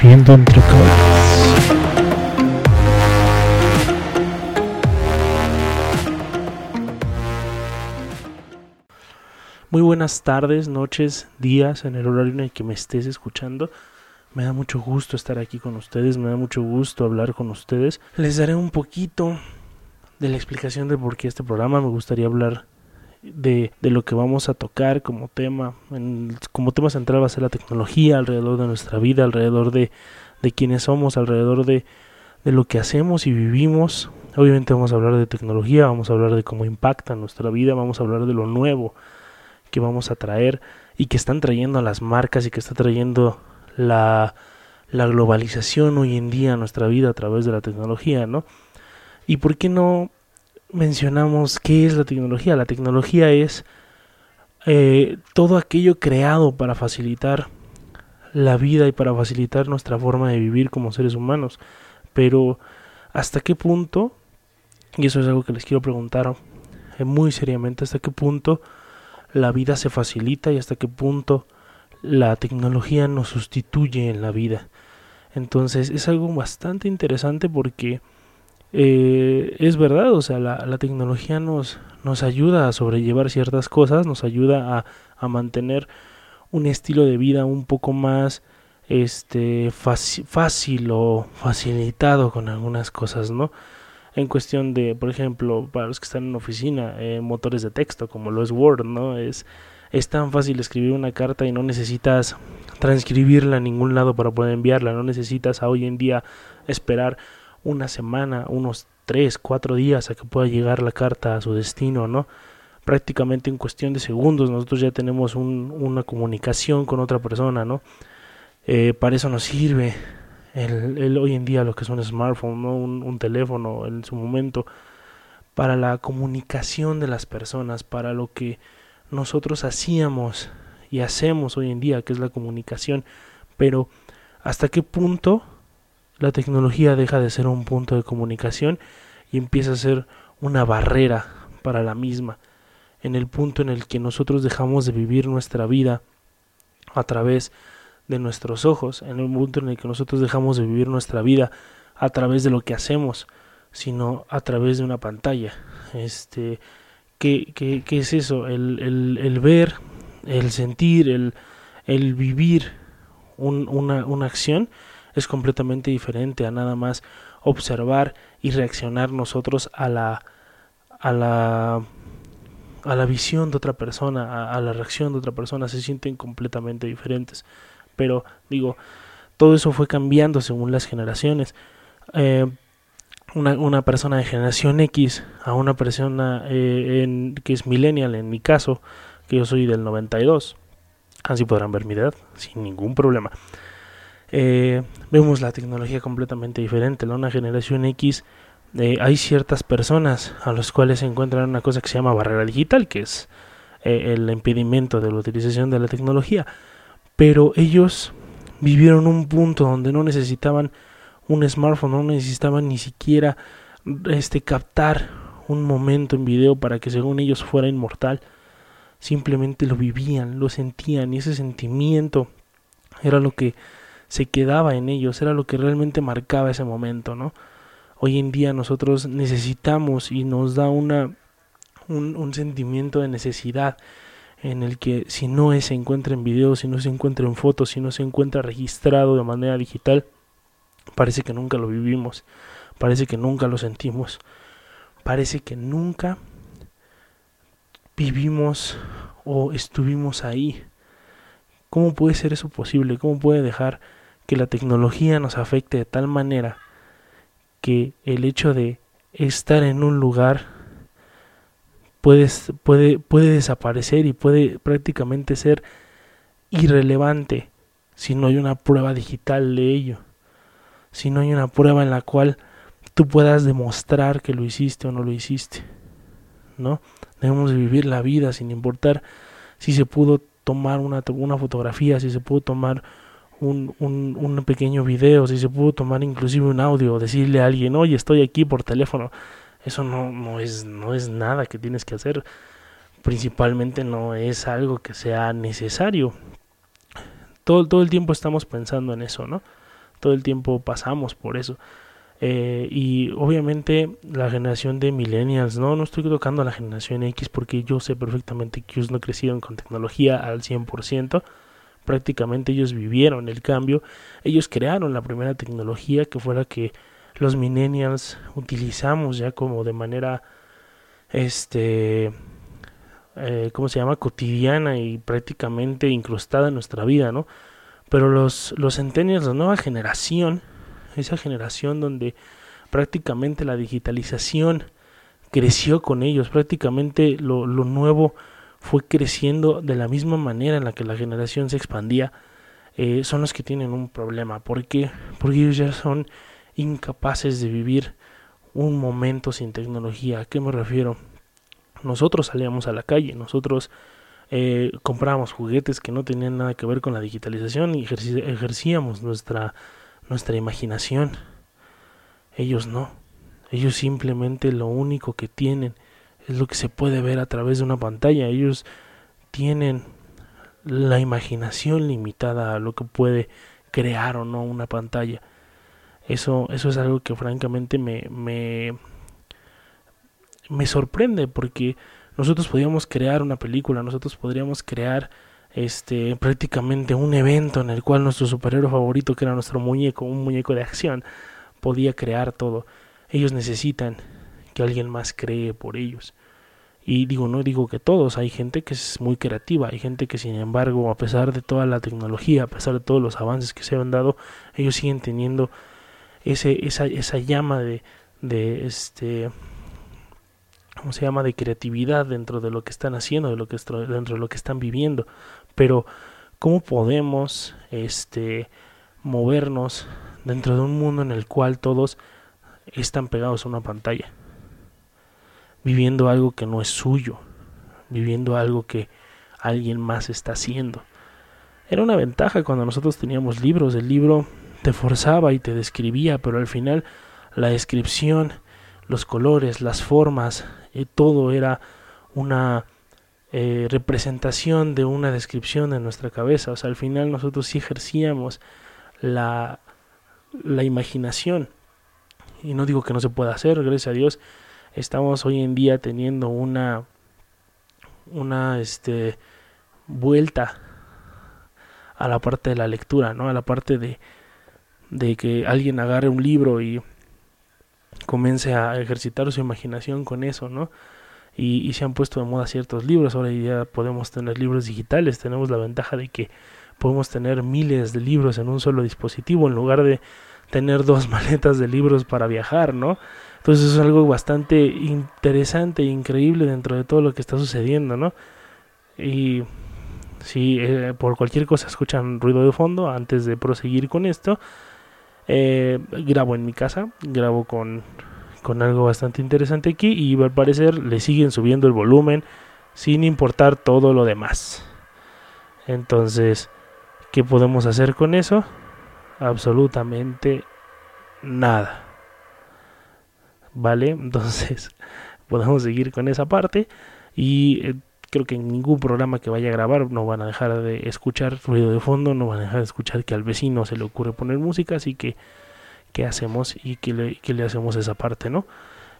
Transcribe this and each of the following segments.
Viviendo entre Caballos. Muy buenas tardes, noches, días en el horario en el que me estés escuchando. Me da mucho gusto estar aquí con ustedes, me da mucho gusto hablar con ustedes. Les daré un poquito de la explicación de por qué este programa. Me gustaría hablar de, de lo que vamos a tocar como tema. En, como tema central va a ser la tecnología alrededor de nuestra vida, alrededor de, de quiénes somos, alrededor de, de lo que hacemos y vivimos. Obviamente vamos a hablar de tecnología, vamos a hablar de cómo impacta nuestra vida, vamos a hablar de lo nuevo que vamos a traer y que están trayendo las marcas y que está trayendo la, la globalización hoy en día a nuestra vida a través de la tecnología, ¿no? ¿Y por qué no mencionamos qué es la tecnología? La tecnología es eh, todo aquello creado para facilitar la vida y para facilitar nuestra forma de vivir como seres humanos. Pero ¿hasta qué punto? Y eso es algo que les quiero preguntar eh, muy seriamente, ¿hasta qué punto la vida se facilita y hasta qué punto la tecnología nos sustituye en la vida? Entonces es algo bastante interesante porque eh, es verdad, o sea, la, la, tecnología nos, nos ayuda a sobrellevar ciertas cosas, nos ayuda a, a mantener un estilo de vida un poco más este fácil o facilitado con algunas cosas, ¿no? En cuestión de, por ejemplo, para los que están en oficina, eh, motores de texto, como lo es Word, ¿no? Es, es tan fácil escribir una carta y no necesitas transcribirla a ningún lado para poder enviarla, no necesitas a hoy en día esperar una semana, unos tres, cuatro días a que pueda llegar la carta a su destino, ¿no? Prácticamente en cuestión de segundos nosotros ya tenemos un, una comunicación con otra persona, ¿no? Eh, para eso nos sirve el, el, hoy en día lo que es un smartphone, ¿no? un teléfono en su momento, para la comunicación de las personas, para lo que nosotros hacíamos y hacemos hoy en día, que es la comunicación, pero hasta qué punto la tecnología deja de ser un punto de comunicación y empieza a ser una barrera para la misma, en el punto en el que nosotros dejamos de vivir nuestra vida a través de nuestros ojos, en el punto en el que nosotros dejamos de vivir nuestra vida a través de lo que hacemos, sino a través de una pantalla. Este, ¿qué, es eso? El, ver, el sentir, el, vivir un, una, una acción es completamente diferente a nada más observar y reaccionar nosotros a la a la a la visión de otra persona, a, la reacción de otra persona, se sienten completamente diferentes. Pero digo, todo eso fue cambiando según las generaciones. Eh, una, una, persona de generación X a una persona eh, en, que es millennial, en mi caso, que yo soy del 92, así podrán ver mi edad sin ningún problema eh, vemos la tecnología completamente diferente. La una generación X, eh, hay ciertas personas a las cuales se encuentran una cosa que se llama barrera digital, que es eh, el impedimento de la utilización de la tecnología. Pero ellos vivieron un punto donde no necesitaban un smartphone, no necesitaban ni siquiera este captar un momento en video para que según ellos fuera inmortal. Simplemente lo vivían, lo sentían y ese sentimiento era lo que se quedaba en ellos, era lo que realmente marcaba ese momento, ¿no? Hoy en día nosotros necesitamos y nos da una, un, un sentimiento de necesidad en el que si no se encuentra en video, si no se encuentra en fotos, si no se encuentra registrado de manera digital, parece que nunca lo vivimos, parece que nunca lo sentimos, parece que nunca vivimos o estuvimos ahí. ¿Cómo puede ser eso posible? ¿Cómo puede dejar que la tecnología nos afecte de tal manera que el hecho de estar en un lugar puede, puede, puede desaparecer y puede prácticamente ser irrelevante si no hay una prueba digital de ello, si no hay una prueba en la cual tú puedas demostrar que lo hiciste o no lo hiciste, ¿no? Debemos vivir la vida sin importar si se pudo tomar una, una fotografía, si se pudo tomar un, un, pequeño video, si se pudo tomar inclusive un audio, decirle a alguien, oye, estoy aquí por teléfono, eso no, no, es, no es nada que tienes que hacer, principalmente no es algo que sea necesario. todo, todo el tiempo estamos pensando en eso, ¿no? Todo el tiempo pasamos por eso. Eh, y obviamente la generación de millennials, no, no estoy tocando a la generación X porque yo sé perfectamente que ellos no crecieron con tecnología al 100%, prácticamente ellos vivieron el cambio, ellos crearon la primera tecnología que fue la que los millennials utilizamos ya como de manera, este, eh, ¿cómo se llama? cotidiana y prácticamente incrustada en nuestra vida, ¿no? Pero los, los centennials, la nueva generación, esa generación donde prácticamente la digitalización creció con ellos, prácticamente lo, lo nuevo fue creciendo de la misma manera en la que la generación se expandía, eh, son los que tienen un problema. ¿Por qué? Porque ellos ya son incapaces de vivir un momento sin tecnología. ¿A qué me refiero? Nosotros salíamos a la calle, nosotros eh, comprábamos juguetes que no tenían nada que ver con la digitalización y ejercíamos nuestra nuestra imaginación. Ellos no. Ellos simplemente lo único que tienen es lo que se puede ver a través de una pantalla. Ellos tienen la imaginación limitada a lo que puede crear o no una pantalla. Eso, eso es algo que francamente me, me, me sorprende porque nosotros podríamos crear una película, nosotros podríamos crear este prácticamente un evento en el cual nuestro superhéroe favorito, que era nuestro muñeco, un muñeco de acción, podía crear todo. Ellos necesitan que alguien más cree por ellos. Y digo, no digo que todos, hay gente que es muy creativa, hay gente que sin embargo, a pesar de toda la tecnología, a pesar de todos los avances que se han dado, ellos siguen teniendo ese, esa, esa llama de, de este ¿cómo se llama? de creatividad dentro de lo que están haciendo, de lo que dentro de lo que están viviendo. Pero ¿cómo podemos este movernos dentro de un mundo en el cual todos están pegados a una pantalla? Viviendo algo que no es suyo, viviendo algo que alguien más está haciendo. Era una ventaja cuando nosotros teníamos libros, el libro te forzaba y te describía, pero al final la descripción, los colores, las formas, y todo era una eh, representación de una descripción en nuestra cabeza. O sea, al final nosotros sí ejercíamos la, la imaginación. Y no digo que no se pueda hacer, gracias a Dios, estamos hoy en día teniendo una una este vuelta a la parte de la lectura, ¿no? A la parte de, de que alguien agarre un libro y comience a ejercitar su imaginación con eso, ¿no? Y, se han puesto de moda ciertos libros, ahora ya podemos tener libros digitales, tenemos la ventaja de que podemos tener miles de libros en un solo dispositivo en lugar de tener dos maletas de libros para viajar, ¿no? Entonces es algo bastante interesante e increíble dentro de todo lo que está sucediendo, ¿no? Y si eh, por cualquier cosa escuchan ruido de fondo, antes de proseguir con esto, eh, grabo en mi casa, grabo con, con algo bastante interesante aquí y al parecer le siguen subiendo el volumen sin importar todo lo demás. Entonces, ¿qué podemos hacer con eso? Absolutamente nada. ¿Vale? Entonces, podemos seguir con esa parte y eh, creo que en ningún programa que vaya a grabar no van a dejar de escuchar ruido de fondo, no van a dejar de escuchar que al vecino se le ocurre poner música, así que ¿qué hacemos y qué le, le hacemos esa parte, ¿no?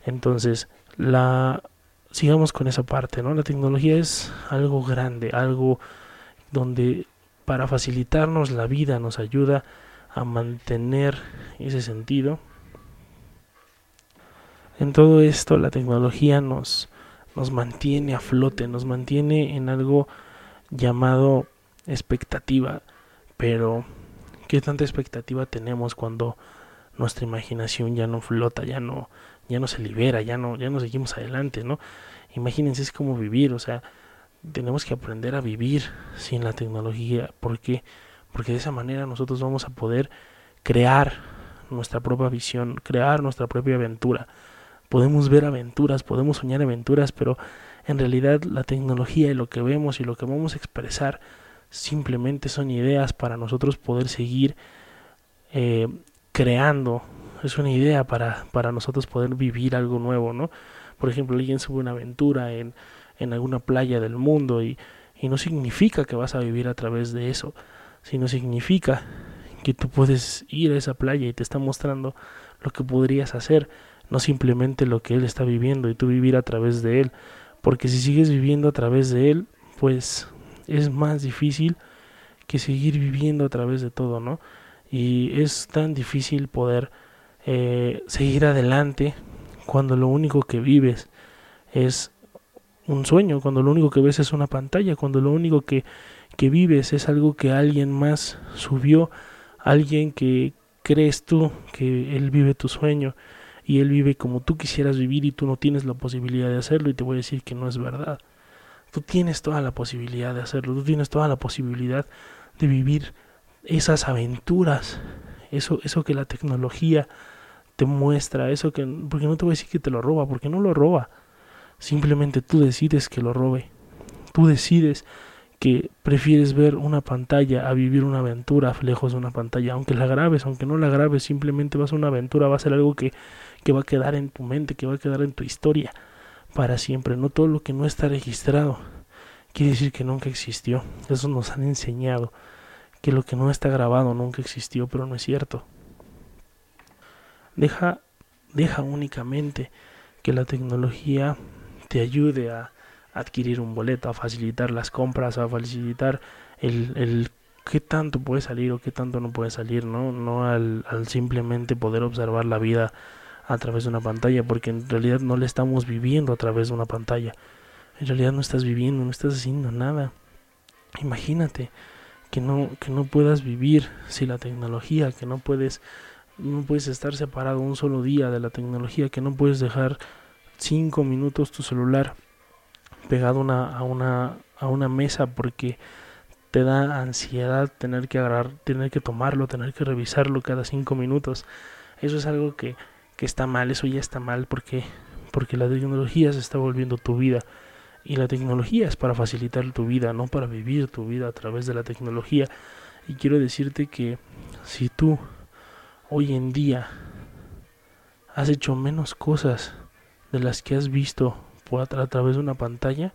Entonces, la sigamos con esa parte, ¿no? La tecnología es algo grande, algo donde para facilitarnos la vida nos ayuda a mantener ese sentido. En todo esto la tecnología nos nos mantiene a flote, nos mantiene en algo llamado expectativa. Pero, ¿qué tanta expectativa tenemos cuando nuestra imaginación ya no flota, ya no, ya no se libera, ya no, ya no seguimos adelante, ¿no? Imagínense es como vivir, o sea, tenemos que aprender a vivir sin la tecnología. ¿Por qué? Porque de esa manera nosotros vamos a poder crear nuestra propia visión, crear nuestra propia aventura podemos ver aventuras, podemos soñar aventuras, pero en realidad la tecnología y lo que vemos y lo que vamos a expresar simplemente son ideas para nosotros poder seguir eh, creando. Es una idea para, para nosotros poder vivir algo nuevo, ¿no? Por ejemplo, alguien sube una aventura en, en alguna playa del mundo y, y no significa que vas a vivir a través de eso. sino significa que tú puedes ir a esa playa y te está mostrando lo que podrías hacer, no simplemente lo que él está viviendo y tú vivir a través de él, porque si sigues viviendo a través de él, pues es más difícil que seguir viviendo a través de todo, ¿no? Y es tan difícil poder eh, seguir adelante cuando lo único que vives es un sueño, cuando lo único que ves es una pantalla, cuando lo único que, que vives es algo que alguien más subió, alguien que crees tú que él vive tu sueño y él vive como tú quisieras vivir y tú no tienes la posibilidad de hacerlo y te voy a decir que no es verdad. Tú tienes toda la posibilidad de hacerlo, tú tienes toda la posibilidad de vivir esas aventuras, eso, eso que la tecnología te muestra, eso que, porque no te voy a decir que te lo roba, porque no lo roba, simplemente tú decides que lo robe, tú decides que prefieres ver una pantalla a vivir una aventura lejos de una pantalla, aunque la grabes, aunque no la grabes, simplemente vas a una aventura, va a ser algo que, que va a quedar en tu mente, que va a quedar en tu historia para siempre, no todo lo que no está registrado quiere decir que nunca existió, eso nos han enseñado que lo que no está grabado nunca existió, pero no es cierto. Deja, deja únicamente que la tecnología te ayude a adquirir un boleto, a facilitar las compras, a facilitar el, el qué tanto puede salir o qué tanto no puede salir, ¿no? No al, al simplemente poder observar la vida a través de una pantalla, porque en realidad no le estamos viviendo a través de una pantalla. En realidad no estás viviendo, no estás haciendo nada. Imagínate, que no, que no puedas vivir sin la tecnología, que no puedes, no puedes estar separado un solo día de la tecnología, que no puedes dejar cinco minutos tu celular pegado una, a, una, a una mesa porque te da ansiedad tener que agarrar, tener que tomarlo, tener que revisarlo cada cinco minutos. Eso es algo que, que está mal, eso ya está mal porque, porque la tecnología se está volviendo tu vida. Y la tecnología es para facilitar tu vida, no para vivir tu vida a través de la tecnología. Y quiero decirte que si tú hoy en día has hecho menos cosas de las que has visto a, través de una pantalla,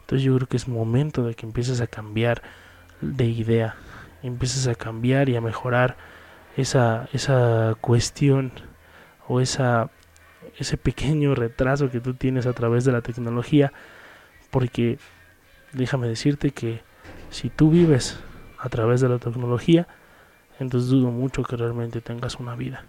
entonces yo creo que es momento de que empieces a cambiar de idea, empieces a cambiar y a mejorar esa, esa cuestión o esa, ese pequeño retraso que tú tienes a través de la tecnología porque déjame decirte que si tú vives a través de la tecnología, entonces dudo mucho que realmente tengas una vida.